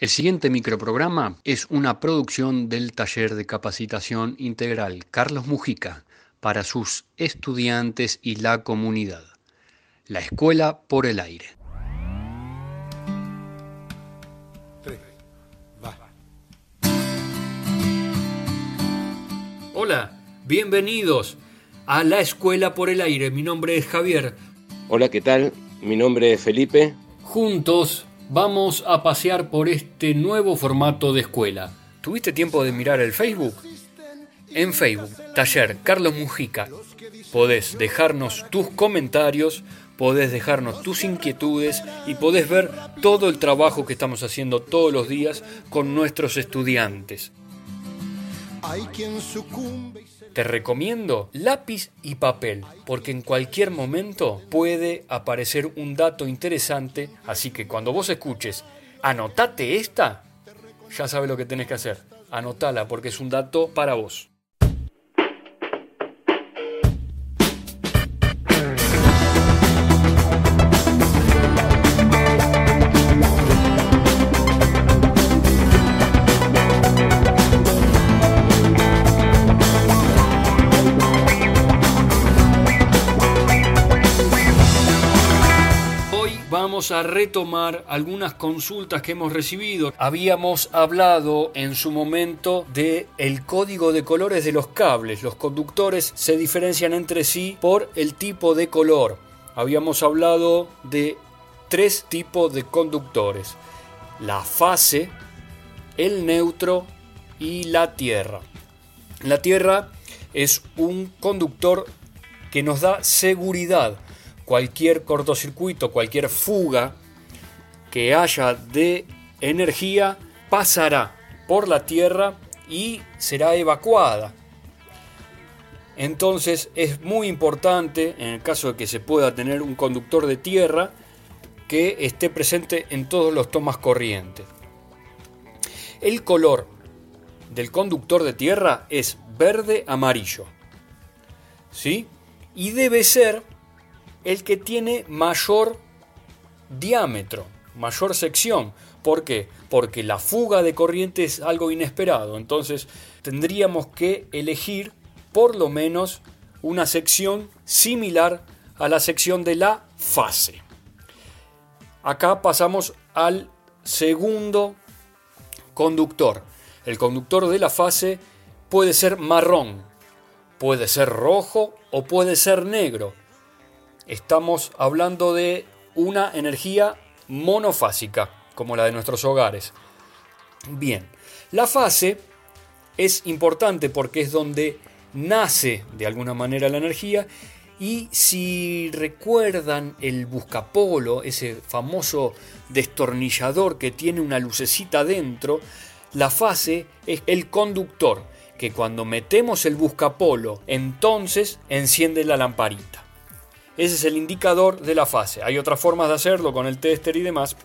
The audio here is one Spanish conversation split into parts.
El siguiente microprograma es una producción del taller de capacitación integral Carlos Mujica para sus estudiantes y la comunidad. La Escuela por el Aire. Hola, bienvenidos a La Escuela por el Aire. Mi nombre es Javier. Hola, ¿qué tal? Mi nombre es Felipe. Juntos vamos a pasear por este nuevo formato de escuela. ¿Tuviste tiempo de mirar el Facebook? En Facebook, Taller Carlos Mujica, podés dejarnos tus comentarios, podés dejarnos tus inquietudes y podés ver todo el trabajo que estamos haciendo todos los días con nuestros estudiantes. Hay quien sucumbe te recomiendo lápiz y papel, porque en cualquier momento puede aparecer un dato interesante, así que cuando vos escuches, anotate esta, ya sabes lo que tenés que hacer. Anotala porque es un dato para vos. A retomar algunas consultas que hemos recibido. Habíamos hablado en su momento de el código de colores de los cables. Los conductores se diferencian entre sí por el tipo de color. Habíamos hablado de tres tipos de conductores. La fase, el neutro y la tierra. La tierra es un conductor que nos da seguridad cualquier cortocircuito, cualquier fuga que haya de energía pasará por la Tierra y será evacuada. Entonces es muy importante, en el caso de que se pueda tener un conductor de tierra, que esté presente en todos los tomas corrientes. El color del conductor de tierra es verde amarillo. ¿Sí? Y debe ser el que tiene mayor diámetro, mayor sección. ¿Por qué? Porque la fuga de corriente es algo inesperado. Entonces tendríamos que elegir por lo menos una sección similar a la sección de la fase. Acá pasamos al segundo conductor. El conductor de la fase puede ser marrón, puede ser rojo o puede ser negro estamos hablando de una energía monofásica, como la de nuestros hogares. Bien, la fase es importante porque es donde nace de alguna manera la energía y si recuerdan el buscapolo, ese famoso destornillador que tiene una lucecita dentro, la fase es el conductor, que cuando metemos el buscapolo, entonces enciende la lamparita. Ese es el indicador de la fase. Hay otras formas de hacerlo con el tester y demás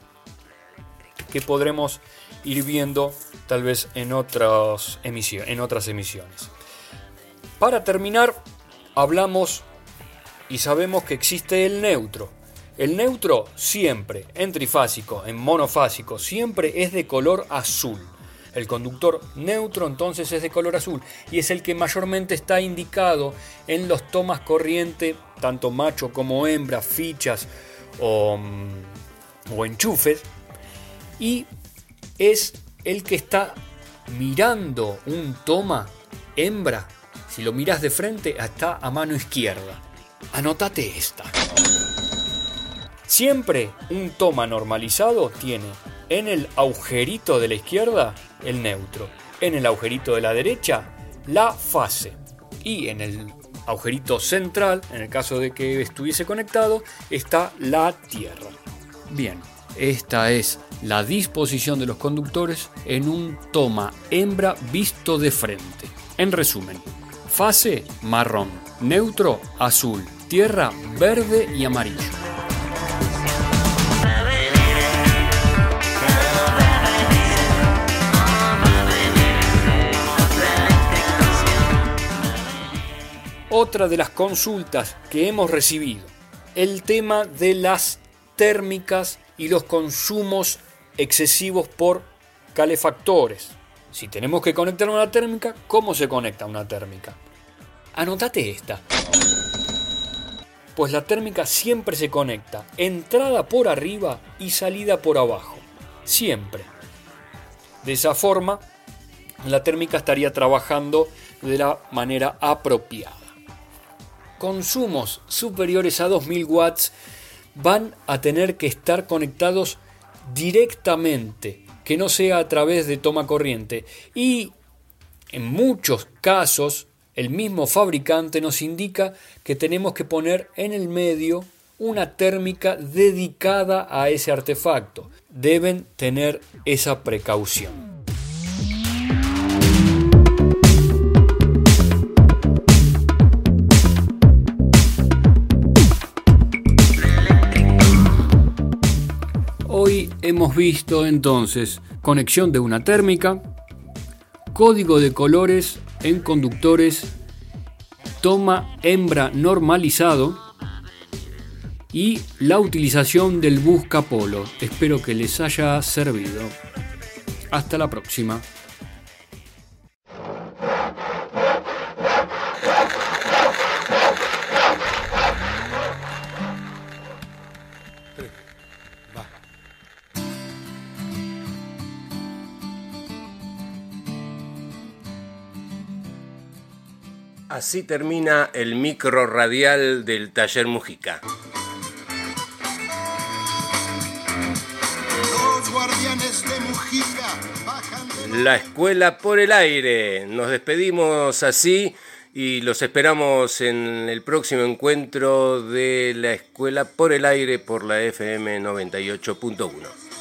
que podremos ir viendo tal vez en otras, emisiones. Para terminar, hablamos y sabemos que existe el neutro. El neutro siempre, en trifásico, en monofásico, siempre es de color azul. El conductor neutro entonces es de color azul y es el que mayormente está indicado en los tomas corriente, tanto macho como hembra, fichas o, mm, enchufes. Y es el que está mirando un toma hembra. Si lo miras de frente, está a mano izquierda. Anótate esta. Siempre un toma normalizado tiene en el agujerito de la izquierda el neutro, en el agujerito de la derecha la fase y en el agujerito central, en el caso de que estuviese conectado, está la Tierra. Bien, esta es la disposición de los conductores en un toma hembra visto de frente. En resumen, fase marrón, neutro azul, tierra verde y amarillo. Otra de las consultas que hemos recibido, el tema de las térmicas y los consumos excesivos por calefactores. Si tenemos que conectar una térmica, ¿cómo se conecta una térmica? Anotate esta. Pues la térmica siempre se conecta, entrada por arriba y salida por abajo. Siempre. De esa forma, la térmica estaría trabajando de la manera apropiada. Consumos superiores a 2000 watts van a tener que estar conectados directamente, que no sea a través de toma corriente. Y en muchos casos, el mismo fabricante nos indica que tenemos que poner en el medio una térmica dedicada a ese artefacto. Deben tener esa precaución. Hemos visto entonces conexión de una térmica, código de colores en conductores, toma hembra normalizado y la utilización del buscapolo. Espero que les haya servido. Hasta la próxima. Así termina el micro radial del taller Mujica. La escuela por el aire. Nos despedimos así y los esperamos en el próximo encuentro de la escuela por el aire por la FM 98.1.